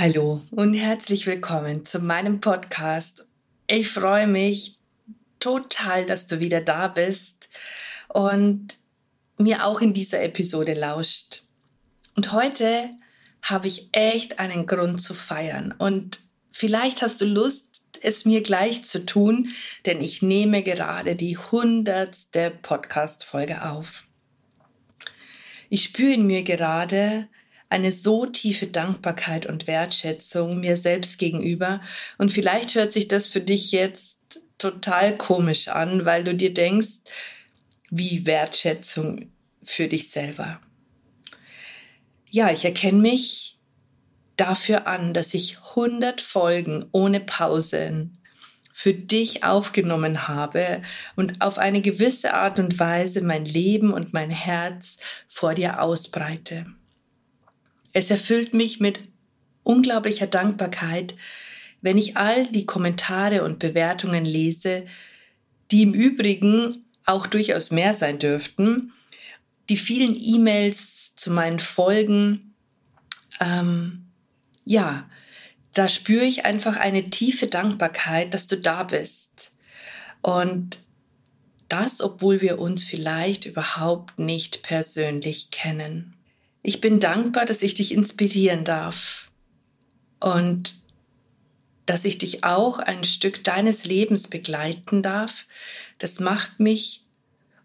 Hallo und herzlich willkommen zu meinem Podcast. Ich freue mich total, dass du wieder da bist und mir auch in dieser Episode lauscht. Und heute habe ich echt einen Grund zu feiern und vielleicht hast du Lust, es mir gleich zu tun, denn ich nehme gerade die hundertste Podcast-Folge auf. Ich spüre in mir gerade, eine so tiefe Dankbarkeit und Wertschätzung mir selbst gegenüber. Und vielleicht hört sich das für dich jetzt total komisch an, weil du dir denkst, wie Wertschätzung für dich selber. Ja, ich erkenne mich dafür an, dass ich 100 Folgen ohne Pausen für dich aufgenommen habe und auf eine gewisse Art und Weise mein Leben und mein Herz vor dir ausbreite. Es erfüllt mich mit unglaublicher Dankbarkeit, wenn ich all die Kommentare und Bewertungen lese, die im Übrigen auch durchaus mehr sein dürften, die vielen E-Mails zu meinen Folgen, ähm, ja, da spüre ich einfach eine tiefe Dankbarkeit, dass du da bist. Und das, obwohl wir uns vielleicht überhaupt nicht persönlich kennen. Ich bin dankbar, dass ich dich inspirieren darf und dass ich dich auch ein Stück deines Lebens begleiten darf. Das macht mich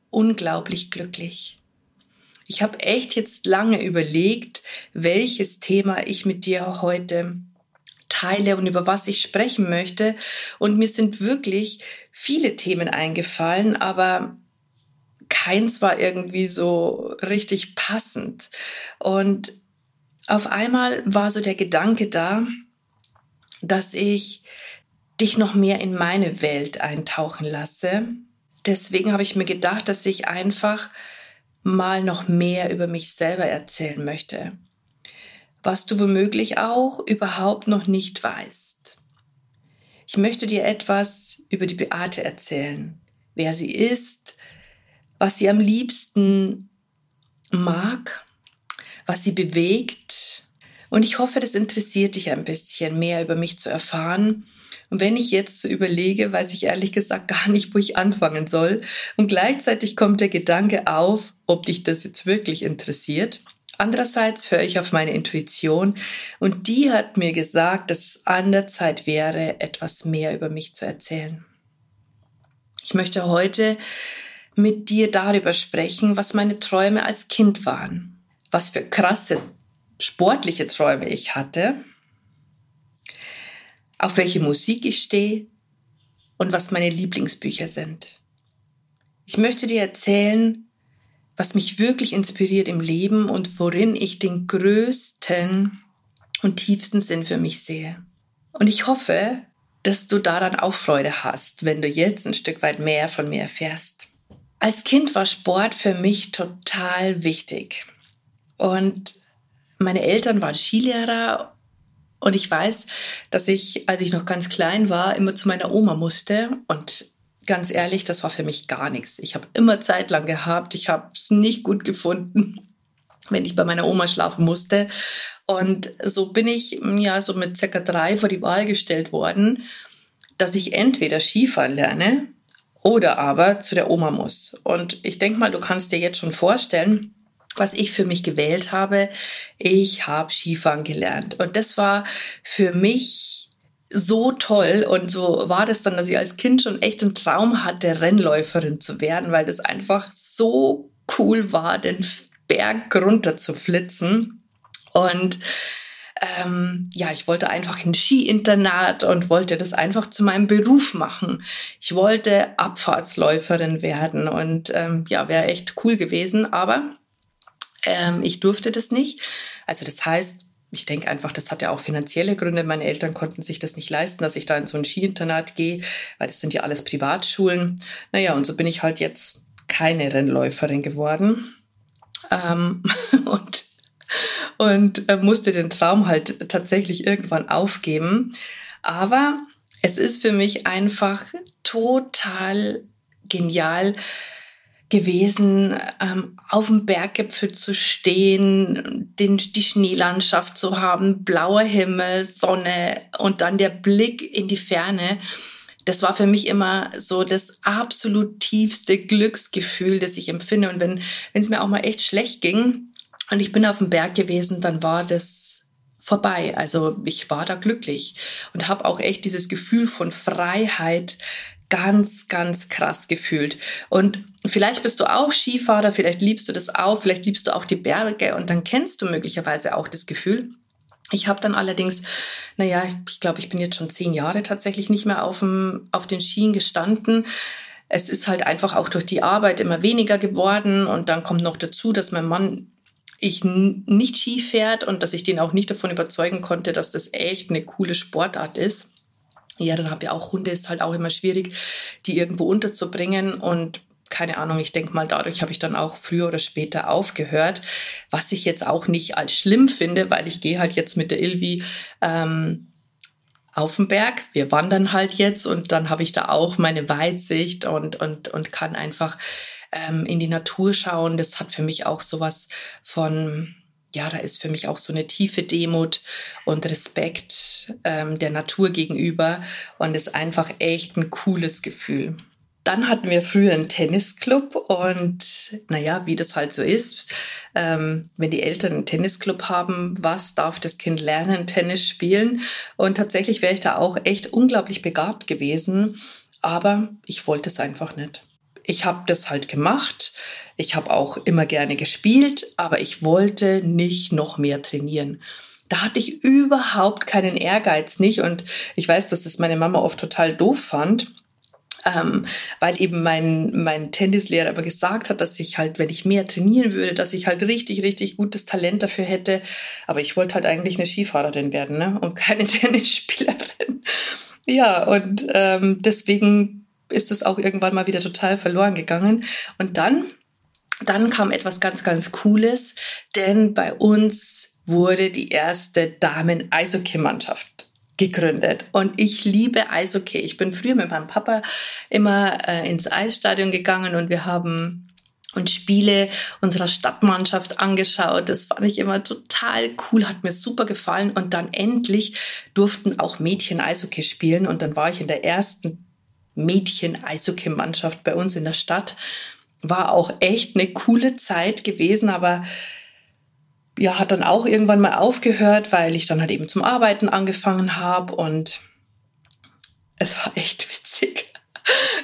unglaublich glücklich. Ich habe echt jetzt lange überlegt, welches Thema ich mit dir heute teile und über was ich sprechen möchte. Und mir sind wirklich viele Themen eingefallen, aber keins war irgendwie so richtig passend. Und auf einmal war so der Gedanke da, dass ich dich noch mehr in meine Welt eintauchen lasse. Deswegen habe ich mir gedacht, dass ich einfach mal noch mehr über mich selber erzählen möchte, was du womöglich auch überhaupt noch nicht weißt. Ich möchte dir etwas über die Beate erzählen, wer sie ist, was sie am liebsten mag, was sie bewegt. Und ich hoffe, das interessiert dich ein bisschen mehr über mich zu erfahren. Und wenn ich jetzt so überlege, weiß ich ehrlich gesagt gar nicht, wo ich anfangen soll. Und gleichzeitig kommt der Gedanke auf, ob dich das jetzt wirklich interessiert. Andererseits höre ich auf meine Intuition und die hat mir gesagt, dass es an der Zeit wäre, etwas mehr über mich zu erzählen. Ich möchte heute mit dir darüber sprechen, was meine Träume als Kind waren, was für krasse sportliche Träume ich hatte, auf welche Musik ich stehe und was meine Lieblingsbücher sind. Ich möchte dir erzählen, was mich wirklich inspiriert im Leben und worin ich den größten und tiefsten Sinn für mich sehe. Und ich hoffe, dass du daran auch Freude hast, wenn du jetzt ein Stück weit mehr von mir erfährst. Als Kind war Sport für mich total wichtig. Und meine Eltern waren Skilehrer und ich weiß, dass ich, als ich noch ganz klein war, immer zu meiner Oma musste. Und ganz ehrlich, das war für mich gar nichts. Ich habe immer Zeit lang gehabt. Ich habe es nicht gut gefunden, wenn ich bei meiner Oma schlafen musste. Und so bin ich ja so mit circa drei vor die Wahl gestellt worden, dass ich entweder Skifahren lerne oder aber zu der Oma muss. Und ich denke mal, du kannst dir jetzt schon vorstellen, was ich für mich gewählt habe. Ich habe Skifahren gelernt. Und das war für mich so toll. Und so war das dann, dass ich als Kind schon echt einen Traum hatte, Rennläuferin zu werden, weil das einfach so cool war, den Berg runter zu flitzen. Und ähm, ja, ich wollte einfach ein Skiinternat und wollte das einfach zu meinem Beruf machen. Ich wollte Abfahrtsläuferin werden und ähm, ja, wäre echt cool gewesen, aber ähm, ich durfte das nicht. Also das heißt, ich denke einfach, das hat ja auch finanzielle Gründe. Meine Eltern konnten sich das nicht leisten, dass ich da in so ein Skiinternat gehe, weil das sind ja alles Privatschulen. Naja, und so bin ich halt jetzt keine Rennläuferin geworden. Ähm, und und äh, musste den Traum halt tatsächlich irgendwann aufgeben. Aber es ist für mich einfach total genial, gewesen, ähm, auf dem Berggipfel zu stehen, den, die Schneelandschaft zu haben, blauer Himmel, Sonne und dann der Blick in die Ferne. Das war für mich immer so das absolut tiefste Glücksgefühl, das ich empfinde. Und wenn es mir auch mal echt schlecht ging und ich bin auf dem Berg gewesen, dann war das vorbei. Also ich war da glücklich und habe auch echt dieses Gefühl von Freiheit ganz, ganz krass gefühlt. Und vielleicht bist du auch Skifahrer, vielleicht liebst du das auch, vielleicht liebst du auch die Berge und dann kennst du möglicherweise auch das Gefühl. Ich habe dann allerdings, naja, ich glaube, ich bin jetzt schon zehn Jahre tatsächlich nicht mehr auf, dem, auf den Skien gestanden. Es ist halt einfach auch durch die Arbeit immer weniger geworden und dann kommt noch dazu, dass mein Mann ich nicht Ski fährt und dass ich den auch nicht davon überzeugen konnte, dass das echt eine coole Sportart ist. Ja, dann habt ihr auch Hunde, ist halt auch immer schwierig, die irgendwo unterzubringen und keine Ahnung, ich denke mal, dadurch habe ich dann auch früher oder später aufgehört, was ich jetzt auch nicht als schlimm finde, weil ich gehe halt jetzt mit der Ilvi ähm, auf den Berg. Wir wandern halt jetzt und dann habe ich da auch meine Weitsicht und, und, und kann einfach ähm, in die Natur schauen. Das hat für mich auch sowas von, ja, da ist für mich auch so eine tiefe Demut und Respekt ähm, der Natur gegenüber und ist einfach echt ein cooles Gefühl. Dann hatten wir früher einen Tennisclub und naja, wie das halt so ist, ähm, wenn die Eltern einen Tennisclub haben, was darf das Kind lernen, Tennis spielen? Und tatsächlich wäre ich da auch echt unglaublich begabt gewesen, aber ich wollte es einfach nicht ich habe das halt gemacht. Ich habe auch immer gerne gespielt, aber ich wollte nicht noch mehr trainieren. Da hatte ich überhaupt keinen Ehrgeiz nicht und ich weiß, dass das meine Mama oft total doof fand. Ähm, weil eben mein, mein Tennislehrer aber gesagt hat, dass ich halt, wenn ich mehr trainieren würde, dass ich halt richtig, richtig gutes Talent dafür hätte. Aber ich wollte halt eigentlich eine Skifahrerin werden ne? und keine Tennisspielerin. Ja, und ähm, deswegen ist es auch irgendwann mal wieder total verloren gegangen. Und dann, dann kam etwas ganz, ganz Cooles, denn bei uns wurde die erste Damen-Eishockey-Mannschaft gegründet. Und ich liebe Eishockey. Ich bin früher mit meinem Papa immer äh, ins Eisstadion gegangen und wir haben uns Spiele unserer Stadtmannschaft angeschaut. Das fand ich immer total cool, hat mir super gefallen. Und dann endlich durften auch Mädchen Eishockey spielen. Und dann war ich in der ersten Mädchen-Eishockey-Mannschaft bei uns in der Stadt. War auch echt eine coole Zeit gewesen, aber ja, hat dann auch irgendwann mal aufgehört, weil ich dann halt eben zum Arbeiten angefangen habe und es war echt witzig.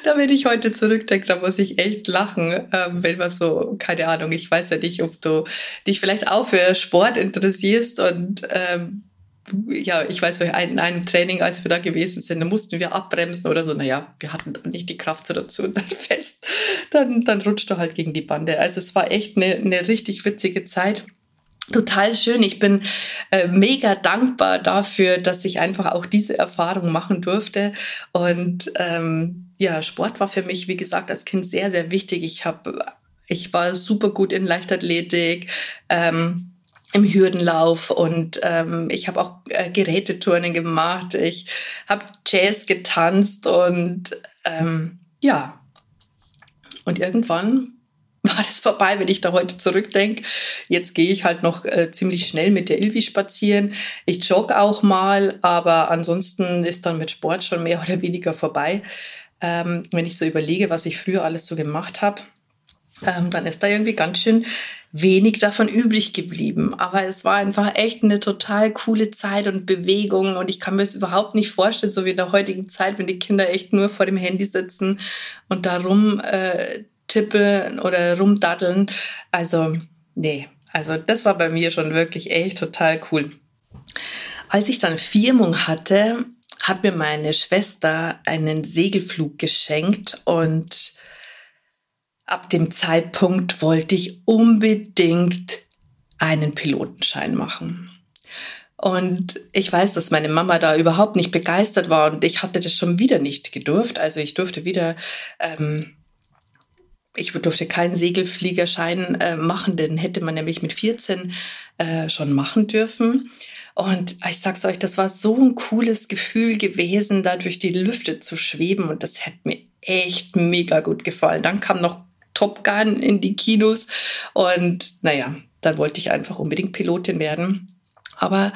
da wenn ich heute zurückdenke, da muss ich echt lachen, ähm, wenn man so, keine Ahnung, ich weiß ja nicht, ob du dich vielleicht auch für Sport interessierst und ähm, ja, ich weiß, in einem Training, als wir da gewesen sind, da mussten wir abbremsen oder so. Naja, wir hatten nicht die Kraft so dazu und dann fest, dann, dann rutscht du halt gegen die Bande. Also es war echt eine, eine richtig witzige Zeit. Total schön. Ich bin äh, mega dankbar dafür, dass ich einfach auch diese Erfahrung machen durfte. Und ähm, ja, Sport war für mich, wie gesagt, als Kind sehr, sehr wichtig. Ich habe, ich war super gut in Leichtathletik. Ähm, im Hürdenlauf und ähm, ich habe auch äh, Geräteturnen gemacht, ich habe Jazz getanzt und ähm, ja. Und irgendwann war das vorbei, wenn ich da heute zurückdenke. Jetzt gehe ich halt noch äh, ziemlich schnell mit der Ilvi spazieren. Ich jogge auch mal, aber ansonsten ist dann mit Sport schon mehr oder weniger vorbei. Ähm, wenn ich so überlege, was ich früher alles so gemacht habe, ähm, dann ist da irgendwie ganz schön wenig davon übrig geblieben. Aber es war einfach echt eine total coole Zeit und Bewegung und ich kann mir das überhaupt nicht vorstellen, so wie in der heutigen Zeit, wenn die Kinder echt nur vor dem Handy sitzen und da rum äh, oder rumdaddeln. Also, nee, also das war bei mir schon wirklich echt total cool. Als ich dann Firmung hatte, hat mir meine Schwester einen Segelflug geschenkt und ab dem Zeitpunkt wollte ich unbedingt einen Pilotenschein machen. Und ich weiß, dass meine Mama da überhaupt nicht begeistert war und ich hatte das schon wieder nicht gedurft. Also ich durfte wieder, ähm, ich durfte keinen Segelfliegerschein äh, machen, den hätte man nämlich mit 14 äh, schon machen dürfen. Und ich sag's euch, das war so ein cooles Gefühl gewesen, da durch die Lüfte zu schweben und das hätte mir echt mega gut gefallen. Dann kam noch Top Gun in die Kinos und naja, dann wollte ich einfach unbedingt Pilotin werden. Aber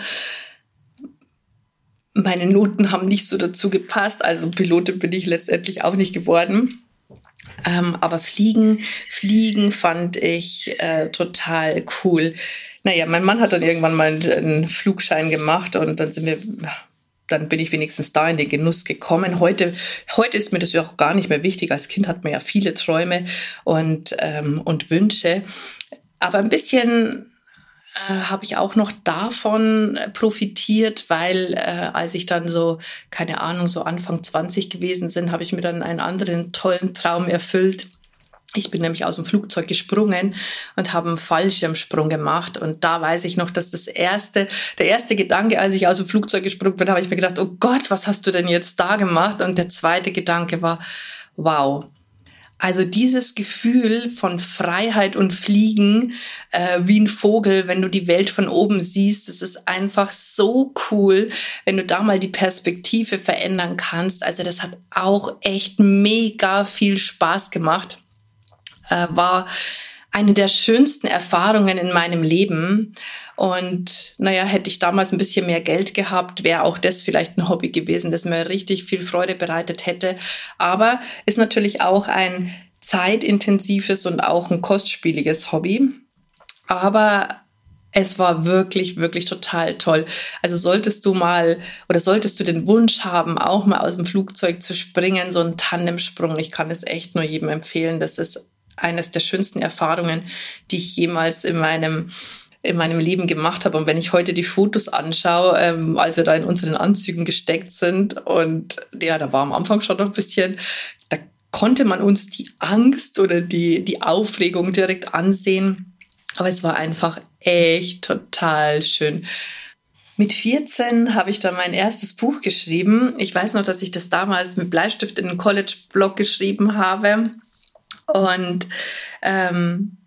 meine Noten haben nicht so dazu gepasst. Also Pilotin bin ich letztendlich auch nicht geworden. Ähm, aber Fliegen, Fliegen fand ich äh, total cool. Naja, mein Mann hat dann irgendwann mal einen Flugschein gemacht und dann sind wir, dann bin ich wenigstens da in den Genuss gekommen. Heute, heute ist mir das ja auch gar nicht mehr wichtig. Als Kind hat man ja viele Träume und, ähm, und Wünsche. Aber ein bisschen äh, habe ich auch noch davon profitiert, weil äh, als ich dann so, keine Ahnung, so Anfang 20 gewesen sind, habe ich mir dann einen anderen tollen Traum erfüllt. Ich bin nämlich aus dem Flugzeug gesprungen und habe einen Fallschirmsprung gemacht. Und da weiß ich noch, dass das erste, der erste Gedanke, als ich aus dem Flugzeug gesprungen bin, habe ich mir gedacht, oh Gott, was hast du denn jetzt da gemacht? Und der zweite Gedanke war, wow, also dieses Gefühl von Freiheit und Fliegen äh, wie ein Vogel, wenn du die Welt von oben siehst, das ist einfach so cool, wenn du da mal die Perspektive verändern kannst. Also das hat auch echt mega viel Spaß gemacht. Äh, war eine der schönsten Erfahrungen in meinem Leben. Und naja, hätte ich damals ein bisschen mehr Geld gehabt, wäre auch das vielleicht ein Hobby gewesen, das mir richtig viel Freude bereitet hätte. Aber ist natürlich auch ein zeitintensives und auch ein kostspieliges Hobby. Aber es war wirklich, wirklich total toll. Also solltest du mal oder solltest du den Wunsch haben, auch mal aus dem Flugzeug zu springen, so ein Tandemsprung, ich kann es echt nur jedem empfehlen. Das ist eines der schönsten Erfahrungen, die ich jemals in meinem in meinem Leben gemacht habe. Und wenn ich heute die Fotos anschaue, ähm, als wir da in unseren Anzügen gesteckt sind und ja, da war am Anfang schon noch ein bisschen, da konnte man uns die Angst oder die, die Aufregung direkt ansehen. Aber es war einfach echt total schön. Mit 14 habe ich dann mein erstes Buch geschrieben. Ich weiß noch, dass ich das damals mit Bleistift in einen College-Blog geschrieben habe. Und ähm,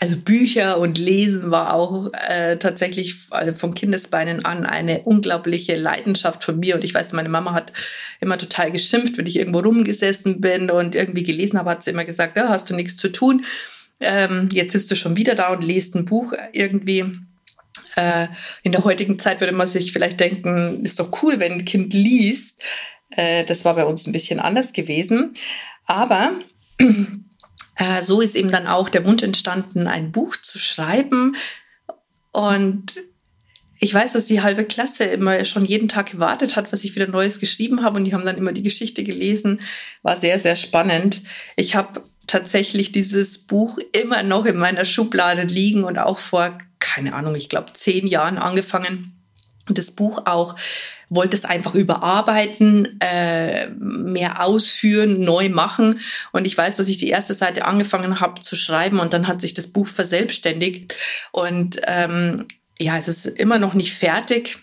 also Bücher und Lesen war auch äh, tatsächlich also von Kindesbeinen an eine unglaubliche Leidenschaft von mir. Und ich weiß, meine Mama hat immer total geschimpft, wenn ich irgendwo rumgesessen bin und irgendwie gelesen habe, hat sie immer gesagt, ja, hast du nichts zu tun. Ähm, jetzt sitzt du schon wieder da und liest ein Buch irgendwie. Äh, in der heutigen Zeit würde man sich vielleicht denken, ist doch cool, wenn ein Kind liest. Äh, das war bei uns ein bisschen anders gewesen. Aber äh, so ist eben dann auch der Wunsch entstanden, ein Buch zu schreiben. Und ich weiß, dass die halbe Klasse immer schon jeden Tag gewartet hat, was ich wieder Neues geschrieben habe. Und die haben dann immer die Geschichte gelesen. War sehr, sehr spannend. Ich habe tatsächlich dieses Buch immer noch in meiner Schublade liegen und auch vor, keine Ahnung, ich glaube, zehn Jahren angefangen, das Buch auch wollte es einfach überarbeiten, äh, mehr ausführen, neu machen. Und ich weiß, dass ich die erste Seite angefangen habe zu schreiben und dann hat sich das Buch verselbstständigt. Und ähm, ja, es ist immer noch nicht fertig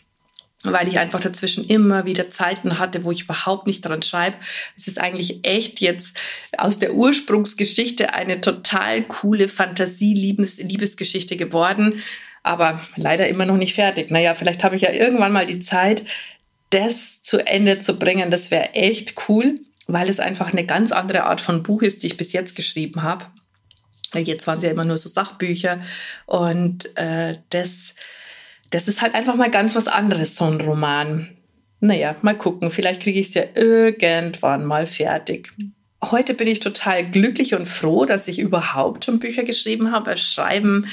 weil ich einfach dazwischen immer wieder Zeiten hatte, wo ich überhaupt nicht dran schreibe. Es ist eigentlich echt jetzt aus der Ursprungsgeschichte eine total coole Fantasie-Liebesgeschichte geworden, aber leider immer noch nicht fertig. Naja, vielleicht habe ich ja irgendwann mal die Zeit, das zu Ende zu bringen, das wäre echt cool, weil es einfach eine ganz andere Art von Buch ist, die ich bis jetzt geschrieben habe. Jetzt waren sie ja immer nur so Sachbücher und äh, das, das ist halt einfach mal ganz was anderes, so ein Roman. Naja, mal gucken, vielleicht kriege ich es ja irgendwann mal fertig. Heute bin ich total glücklich und froh, dass ich überhaupt schon Bücher geschrieben habe. Schreiben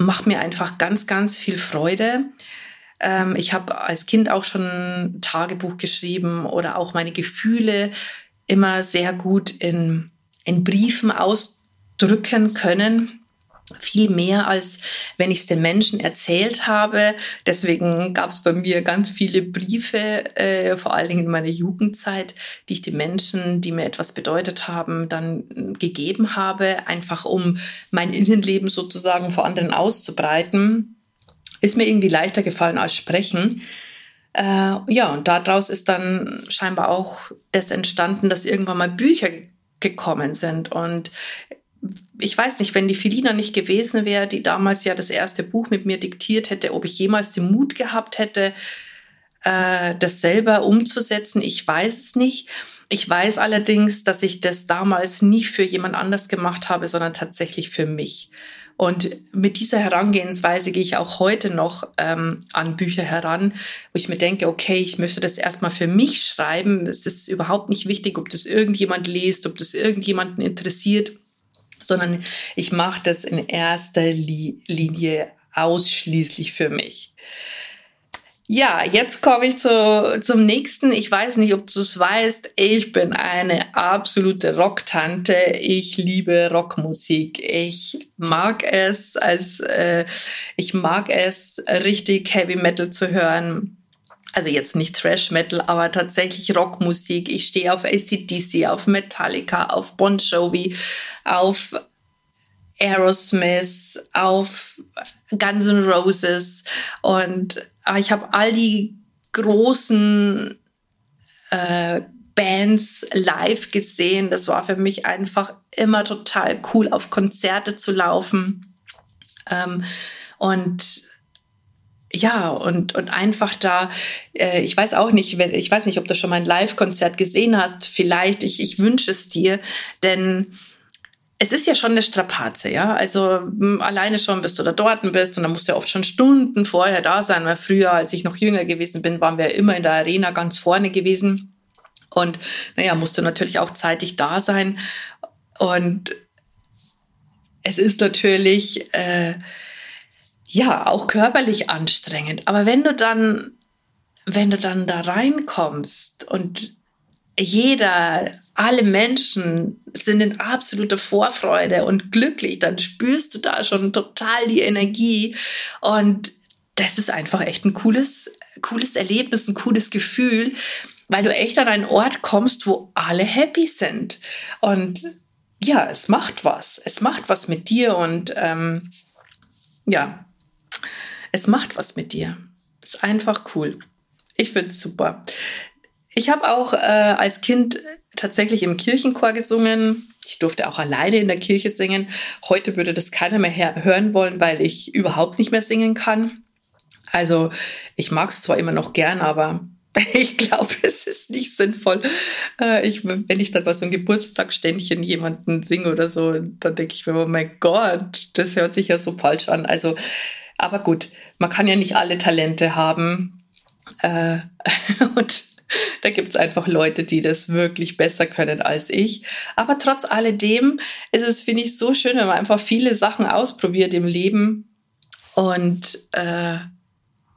macht mir einfach ganz, ganz viel Freude. Ähm, ich habe als Kind auch schon Tagebuch geschrieben oder auch meine Gefühle immer sehr gut in, in Briefen ausdrücken können viel mehr, als wenn ich es den Menschen erzählt habe. Deswegen gab es bei mir ganz viele Briefe, äh, vor allen Dingen in meiner Jugendzeit, die ich den Menschen, die mir etwas bedeutet haben, dann gegeben habe, einfach um mein Innenleben sozusagen vor anderen auszubreiten. ist mir irgendwie leichter gefallen als sprechen. Äh, ja, und daraus ist dann scheinbar auch das entstanden, dass irgendwann mal Bücher gekommen sind. Und ich weiß nicht, wenn die Felina nicht gewesen wäre, die damals ja das erste Buch mit mir diktiert hätte, ob ich jemals den Mut gehabt hätte, äh, das selber umzusetzen. Ich weiß es nicht. Ich weiß allerdings, dass ich das damals nie für jemand anders gemacht habe, sondern tatsächlich für mich. Und mit dieser Herangehensweise gehe ich auch heute noch ähm, an Bücher heran, wo ich mir denke, okay, ich möchte das erstmal für mich schreiben. Es ist überhaupt nicht wichtig, ob das irgendjemand liest, ob das irgendjemanden interessiert, sondern ich mache das in erster Linie ausschließlich für mich. Ja, jetzt komme ich zu, zum nächsten. Ich weiß nicht, ob du es weißt. Ich bin eine absolute Rocktante. Ich liebe Rockmusik. Ich mag es, als äh, ich mag es, richtig Heavy Metal zu hören. Also jetzt nicht Thrash Metal, aber tatsächlich Rockmusik. Ich stehe auf ACDC, auf Metallica, auf Bon Jovi, auf Aerosmith, auf Guns N' Roses und ich habe all die großen äh, Bands live gesehen. Das war für mich einfach immer total cool, auf Konzerte zu laufen. Ähm, und ja, und, und einfach da, äh, ich weiß auch nicht, wenn, ich weiß nicht, ob du schon mal ein Live-Konzert gesehen hast, vielleicht, ich, ich wünsche es dir, denn es ist ja schon eine Strapaze, ja. Also alleine schon, bis du da dort bist und dann musst du ja oft schon Stunden vorher da sein, weil früher, als ich noch jünger gewesen bin, waren wir immer in der Arena ganz vorne gewesen. Und naja, musst du natürlich auch zeitig da sein. Und es ist natürlich äh, ja auch körperlich anstrengend. Aber wenn du dann, wenn du dann da reinkommst und jeder alle Menschen sind in absoluter Vorfreude und glücklich, dann spürst du da schon total die Energie und das ist einfach echt ein cooles, cooles Erlebnis, ein cooles Gefühl, weil du echt an einen Ort kommst, wo alle happy sind und ja, es macht was, es macht was mit dir und ähm, ja, es macht was mit dir. Ist einfach cool. Ich finde es super. Ich habe auch äh, als Kind tatsächlich im Kirchenchor gesungen. Ich durfte auch alleine in der Kirche singen. Heute würde das keiner mehr hören wollen, weil ich überhaupt nicht mehr singen kann. Also ich mag es zwar immer noch gern, aber ich glaube, es ist nicht sinnvoll. Äh, ich, wenn ich dann bei so einem Geburtstagsständchen jemanden singe oder so, dann denke ich mir, oh mein Gott, das hört sich ja so falsch an. Also, aber gut, man kann ja nicht alle Talente haben. Äh, und da gibt es einfach Leute, die das wirklich besser können als ich. Aber trotz alledem ist es, finde ich, so schön, wenn man einfach viele Sachen ausprobiert im Leben und äh,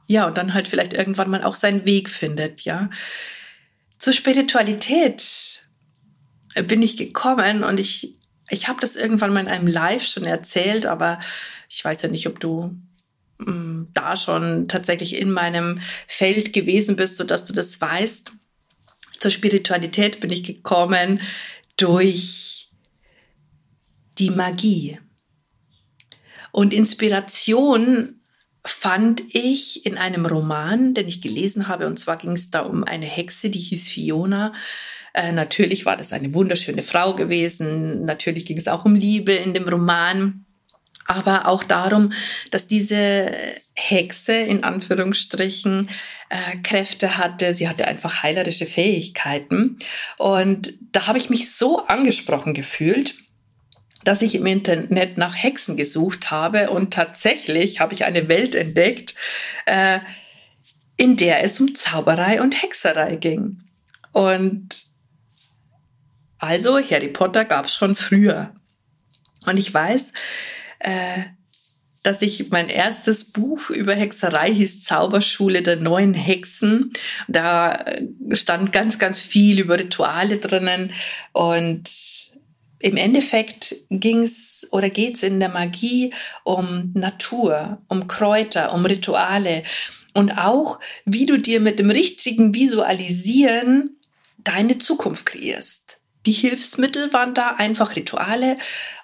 ja, und dann halt vielleicht irgendwann mal auch seinen Weg findet, ja. Zur Spiritualität bin ich gekommen und ich, ich habe das irgendwann mal in einem Live schon erzählt, aber ich weiß ja nicht, ob du Mm, da schon tatsächlich in meinem Feld gewesen bist, sodass du das weißt. Zur Spiritualität bin ich gekommen durch die Magie. Und Inspiration fand ich in einem Roman, den ich gelesen habe. Und zwar ging es da um eine Hexe, die hieß Fiona. Äh, natürlich war das eine wunderschöne Frau gewesen. Natürlich ging es auch um Liebe in dem Roman aber auch darum, dass diese Hexe in Anführungsstrichen äh, Kräfte hatte. Sie hatte einfach heilerische Fähigkeiten. Und da habe ich mich so angesprochen gefühlt, dass ich im Internet nach Hexen gesucht habe und tatsächlich habe ich eine Welt entdeckt, äh, in der es um Zauberei und Hexerei ging. Und also Harry Potter gab es schon früher. Und ich weiß, äh, dass ich mein erstes Buch über Hexerei hieß Zauberschule der neuen Hexen. Da äh, stand ganz, ganz viel über Rituale drinnen und im Endeffekt ging's oder geht's in der Magie um Natur, um Kräuter, um Rituale und auch, wie du dir mit dem richtigen Visualisieren deine Zukunft kreierst. Die Hilfsmittel waren da einfach Rituale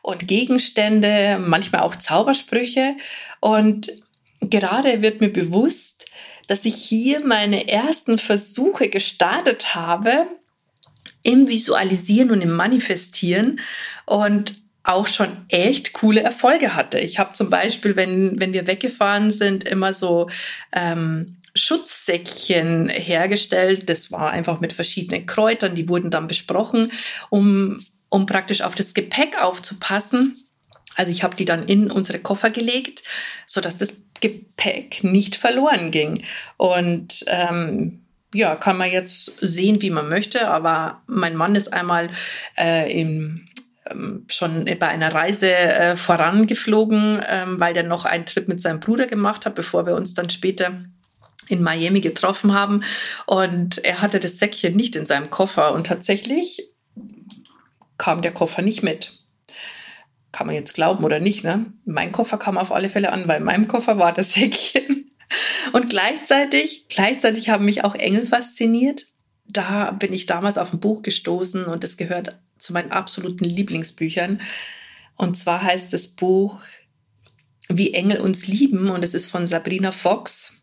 und Gegenstände, manchmal auch Zaubersprüche. Und gerade wird mir bewusst, dass ich hier meine ersten Versuche gestartet habe im Visualisieren und im Manifestieren und auch schon echt coole Erfolge hatte. Ich habe zum Beispiel, wenn, wenn wir weggefahren sind, immer so ähm, Schutzsäckchen hergestellt. Das war einfach mit verschiedenen Kräutern, die wurden dann besprochen, um, um praktisch auf das Gepäck aufzupassen. Also ich habe die dann in unsere Koffer gelegt, so dass das Gepäck nicht verloren ging. Und ähm, ja, kann man jetzt sehen, wie man möchte, aber mein Mann ist einmal äh, im ähm, schon bei einer Reise äh, vorangeflogen, ähm, weil der noch einen Trip mit seinem Bruder gemacht hat, bevor wir uns dann später in Miami getroffen haben. Und er hatte das Säckchen nicht in seinem Koffer und tatsächlich kam der Koffer nicht mit. Kann man jetzt glauben oder nicht, ne? Mein Koffer kam auf alle Fälle an, weil in meinem Koffer war das Säckchen. Und gleichzeitig, gleichzeitig haben mich auch Engel fasziniert. Da bin ich damals auf ein Buch gestoßen und es gehört zu meinen absoluten Lieblingsbüchern. Und zwar heißt das Buch Wie Engel uns lieben und es ist von Sabrina Fox.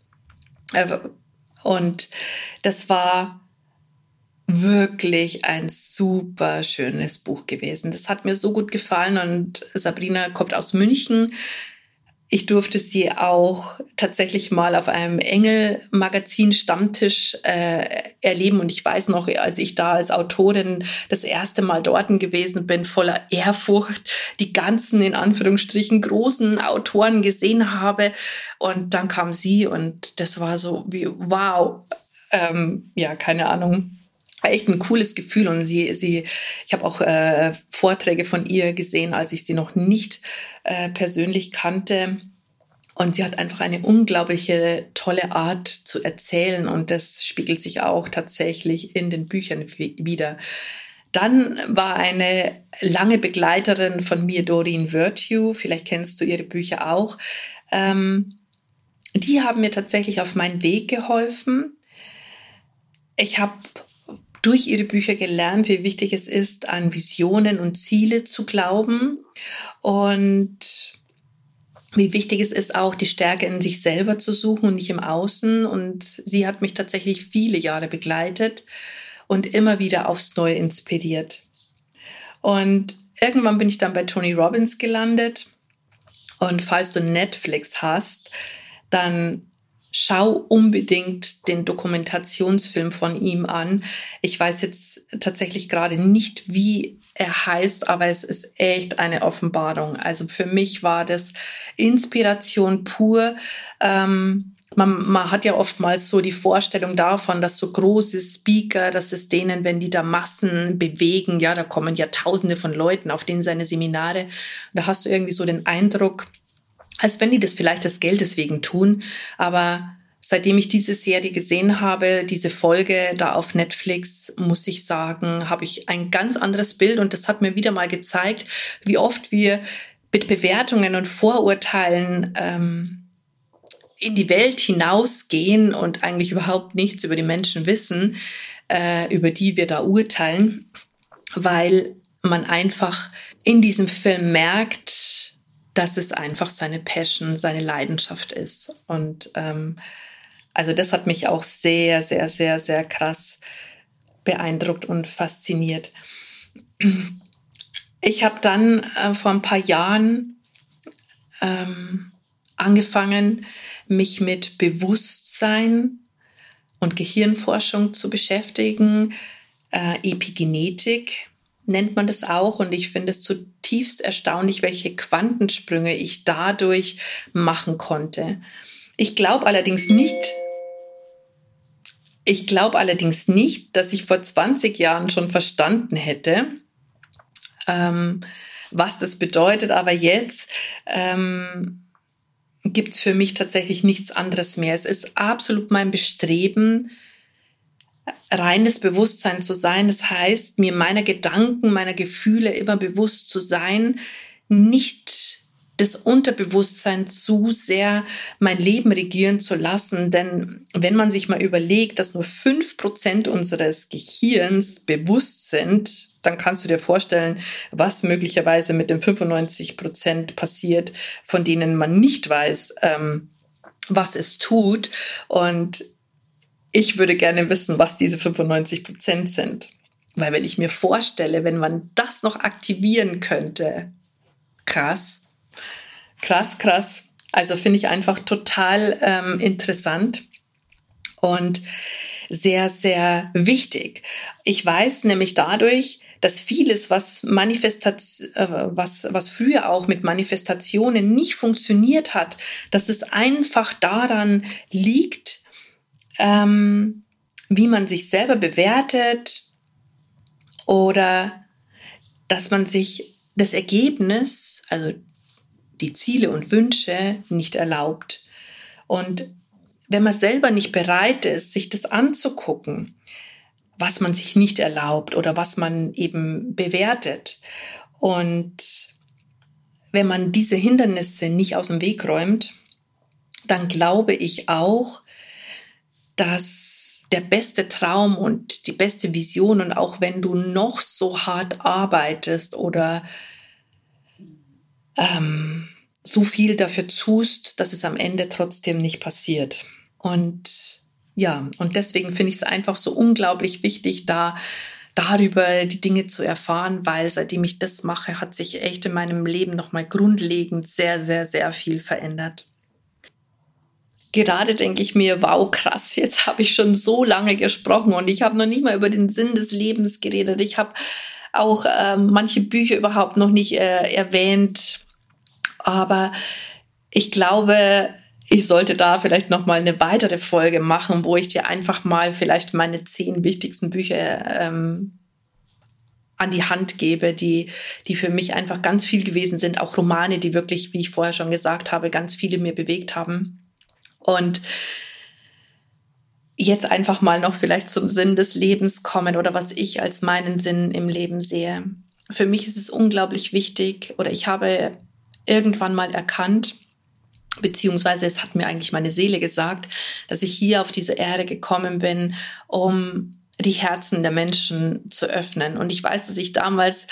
Äh, und das war wirklich ein super schönes Buch gewesen. Das hat mir so gut gefallen und Sabrina kommt aus München, ich durfte sie auch tatsächlich mal auf einem Engel-Magazin-Stammtisch äh, erleben. Und ich weiß noch, als ich da als Autorin das erste Mal dort gewesen bin, voller Ehrfurcht, die ganzen, in Anführungsstrichen, großen Autoren gesehen habe. Und dann kam sie und das war so wie, wow, ähm, ja, keine Ahnung echt ein cooles Gefühl und sie, sie, ich habe auch äh, Vorträge von ihr gesehen, als ich sie noch nicht äh, persönlich kannte. Und sie hat einfach eine unglaubliche tolle Art zu erzählen und das spiegelt sich auch tatsächlich in den Büchern wieder. Dann war eine lange Begleiterin von mir, Doreen Virtue, vielleicht kennst du ihre Bücher auch. Ähm, die haben mir tatsächlich auf meinen Weg geholfen. Ich habe durch ihre Bücher gelernt, wie wichtig es ist, an Visionen und Ziele zu glauben und wie wichtig es ist, auch die Stärke in sich selber zu suchen und nicht im Außen. Und sie hat mich tatsächlich viele Jahre begleitet und immer wieder aufs Neue inspiriert. Und irgendwann bin ich dann bei Tony Robbins gelandet. Und falls du Netflix hast, dann schau unbedingt den Dokumentationsfilm von ihm an. Ich weiß jetzt tatsächlich gerade nicht, wie er heißt, aber es ist echt eine Offenbarung. Also für mich war das Inspiration pur. Ähm, man, man hat ja oftmals so die Vorstellung davon, dass so große Speaker, dass es denen, wenn die da Massen bewegen, ja, da kommen ja Tausende von Leuten auf denen seine Seminare. Da hast du irgendwie so den Eindruck, als wenn die das vielleicht des Geldes wegen tun. Aber seitdem ich diese Serie gesehen habe, diese Folge da auf Netflix, muss ich sagen, habe ich ein ganz anderes Bild und das hat mir wieder mal gezeigt, wie oft wir mit Bewertungen und Vorurteilen ähm, in die Welt hinausgehen und eigentlich überhaupt nichts über die Menschen wissen, äh, über die wir da urteilen, weil man einfach in diesem Film merkt, dass es einfach seine Passion, seine Leidenschaft ist. Und ähm, also das hat mich auch sehr, sehr, sehr, sehr krass beeindruckt und fasziniert. Ich habe dann äh, vor ein paar Jahren ähm, angefangen, mich mit Bewusstsein und Gehirnforschung zu beschäftigen. Äh, Epigenetik nennt man das auch. Und ich finde es zutiefst erstaunlich, welche Quantensprünge ich dadurch machen konnte. Ich glaube allerdings nicht, ich glaube allerdings nicht, dass ich vor 20 Jahren schon verstanden hätte, ähm, was das bedeutet. Aber jetzt ähm, gibt es für mich tatsächlich nichts anderes mehr. Es ist absolut mein Bestreben, reines Bewusstsein zu sein. Das heißt, mir meiner Gedanken, meiner Gefühle immer bewusst zu sein, nicht das Unterbewusstsein zu sehr mein Leben regieren zu lassen. Denn wenn man sich mal überlegt, dass nur fünf Prozent unseres Gehirns bewusst sind, dann kannst du dir vorstellen, was möglicherweise mit den 95 Prozent passiert, von denen man nicht weiß, ähm, was es tut. Und ich würde gerne wissen, was diese 95 Prozent sind. Weil wenn ich mir vorstelle, wenn man das noch aktivieren könnte, krass, krass, krass. Also finde ich einfach total ähm, interessant und sehr, sehr wichtig. Ich weiß nämlich dadurch, dass vieles, was Manifestation, äh, was, was früher auch mit Manifestationen nicht funktioniert hat, dass es einfach daran liegt, ähm, wie man sich selber bewertet oder dass man sich das Ergebnis, also die Ziele und Wünsche nicht erlaubt. Und wenn man selber nicht bereit ist, sich das anzugucken, was man sich nicht erlaubt oder was man eben bewertet. Und wenn man diese Hindernisse nicht aus dem Weg räumt, dann glaube ich auch, dass der beste Traum und die beste Vision und auch wenn du noch so hart arbeitest oder ähm, so viel dafür tust, dass es am Ende trotzdem nicht passiert. Und ja, und deswegen finde ich es einfach so unglaublich wichtig, da darüber die Dinge zu erfahren, weil seitdem ich das mache, hat sich echt in meinem Leben nochmal grundlegend sehr, sehr, sehr viel verändert. Gerade denke ich mir, wow, krass, jetzt habe ich schon so lange gesprochen und ich habe noch nicht mal über den Sinn des Lebens geredet. Ich habe auch äh, manche Bücher überhaupt noch nicht äh, erwähnt. Aber ich glaube, ich sollte da vielleicht noch mal eine weitere Folge machen, wo ich dir einfach mal vielleicht meine zehn wichtigsten Bücher ähm, an die Hand gebe, die, die für mich einfach ganz viel gewesen sind. Auch Romane, die wirklich, wie ich vorher schon gesagt habe, ganz viele mir bewegt haben. Und jetzt einfach mal noch vielleicht zum Sinn des Lebens kommen oder was ich als meinen Sinn im Leben sehe. Für mich ist es unglaublich wichtig oder ich habe irgendwann mal erkannt, beziehungsweise es hat mir eigentlich meine Seele gesagt, dass ich hier auf diese Erde gekommen bin, um die Herzen der Menschen zu öffnen. Und ich weiß, dass ich damals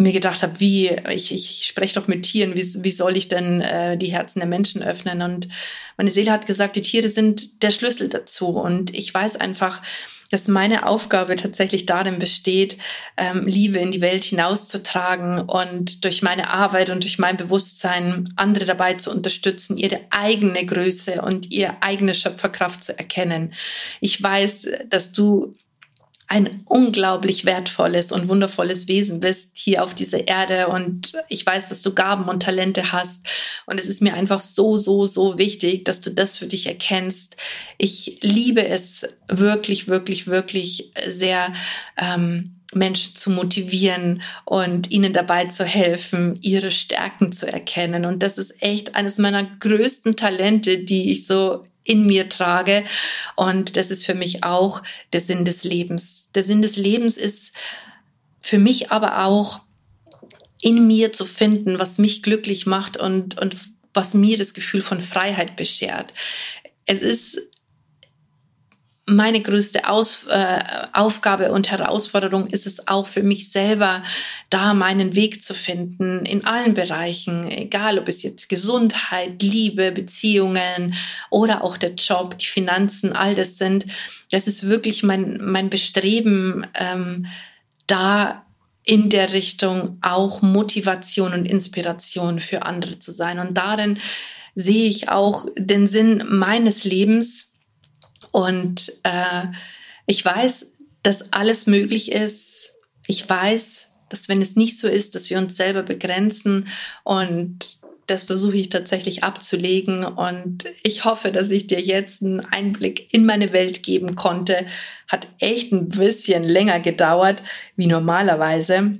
mir gedacht habe, wie, ich, ich spreche doch mit Tieren, wie, wie soll ich denn äh, die Herzen der Menschen öffnen? Und meine Seele hat gesagt, die Tiere sind der Schlüssel dazu. Und ich weiß einfach, dass meine Aufgabe tatsächlich darin besteht, ähm, Liebe in die Welt hinauszutragen und durch meine Arbeit und durch mein Bewusstsein andere dabei zu unterstützen, ihre eigene Größe und ihre eigene Schöpferkraft zu erkennen. Ich weiß, dass du ein unglaublich wertvolles und wundervolles Wesen bist hier auf dieser Erde und ich weiß, dass du Gaben und Talente hast und es ist mir einfach so, so, so wichtig, dass du das für dich erkennst. Ich liebe es wirklich, wirklich, wirklich sehr. Ähm, Menschen zu motivieren und ihnen dabei zu helfen, ihre Stärken zu erkennen. Und das ist echt eines meiner größten Talente, die ich so in mir trage. Und das ist für mich auch der Sinn des Lebens. Der Sinn des Lebens ist für mich aber auch in mir zu finden, was mich glücklich macht und, und was mir das Gefühl von Freiheit beschert. Es ist meine größte Aus, äh, Aufgabe und Herausforderung ist es auch für mich selber, da meinen Weg zu finden in allen Bereichen, egal ob es jetzt Gesundheit, Liebe, Beziehungen oder auch der Job, die Finanzen, all das sind. Das ist wirklich mein, mein Bestreben, ähm, da in der Richtung auch Motivation und Inspiration für andere zu sein. Und darin sehe ich auch den Sinn meines Lebens und äh, ich weiß, dass alles möglich ist. Ich weiß, dass wenn es nicht so ist, dass wir uns selber begrenzen und das versuche ich tatsächlich abzulegen und ich hoffe, dass ich dir jetzt einen Einblick in meine Welt geben konnte. Hat echt ein bisschen länger gedauert wie normalerweise.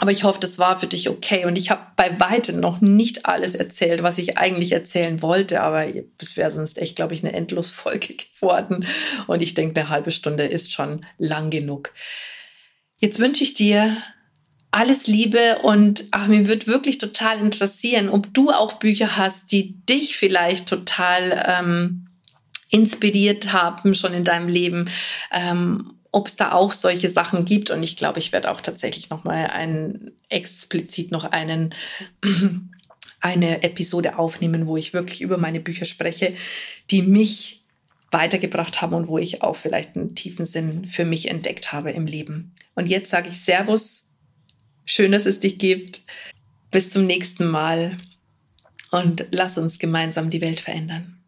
Aber ich hoffe, das war für dich okay. Und ich habe bei weitem noch nicht alles erzählt, was ich eigentlich erzählen wollte. Aber es wäre sonst echt, glaube ich, eine Endlosfolge geworden. Und ich denke, eine halbe Stunde ist schon lang genug. Jetzt wünsche ich dir alles Liebe und ach, mir wird wirklich total interessieren, ob du auch Bücher hast, die dich vielleicht total ähm, inspiriert haben schon in deinem Leben. Ähm, ob es da auch solche Sachen gibt. Und ich glaube, ich werde auch tatsächlich noch mal einen explizit noch einen eine Episode aufnehmen, wo ich wirklich über meine Bücher spreche, die mich weitergebracht haben und wo ich auch vielleicht einen tiefen Sinn für mich entdeckt habe im Leben. Und jetzt sage ich Servus, schön, dass es dich gibt. Bis zum nächsten Mal und lass uns gemeinsam die Welt verändern.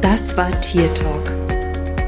Das war Tier Talk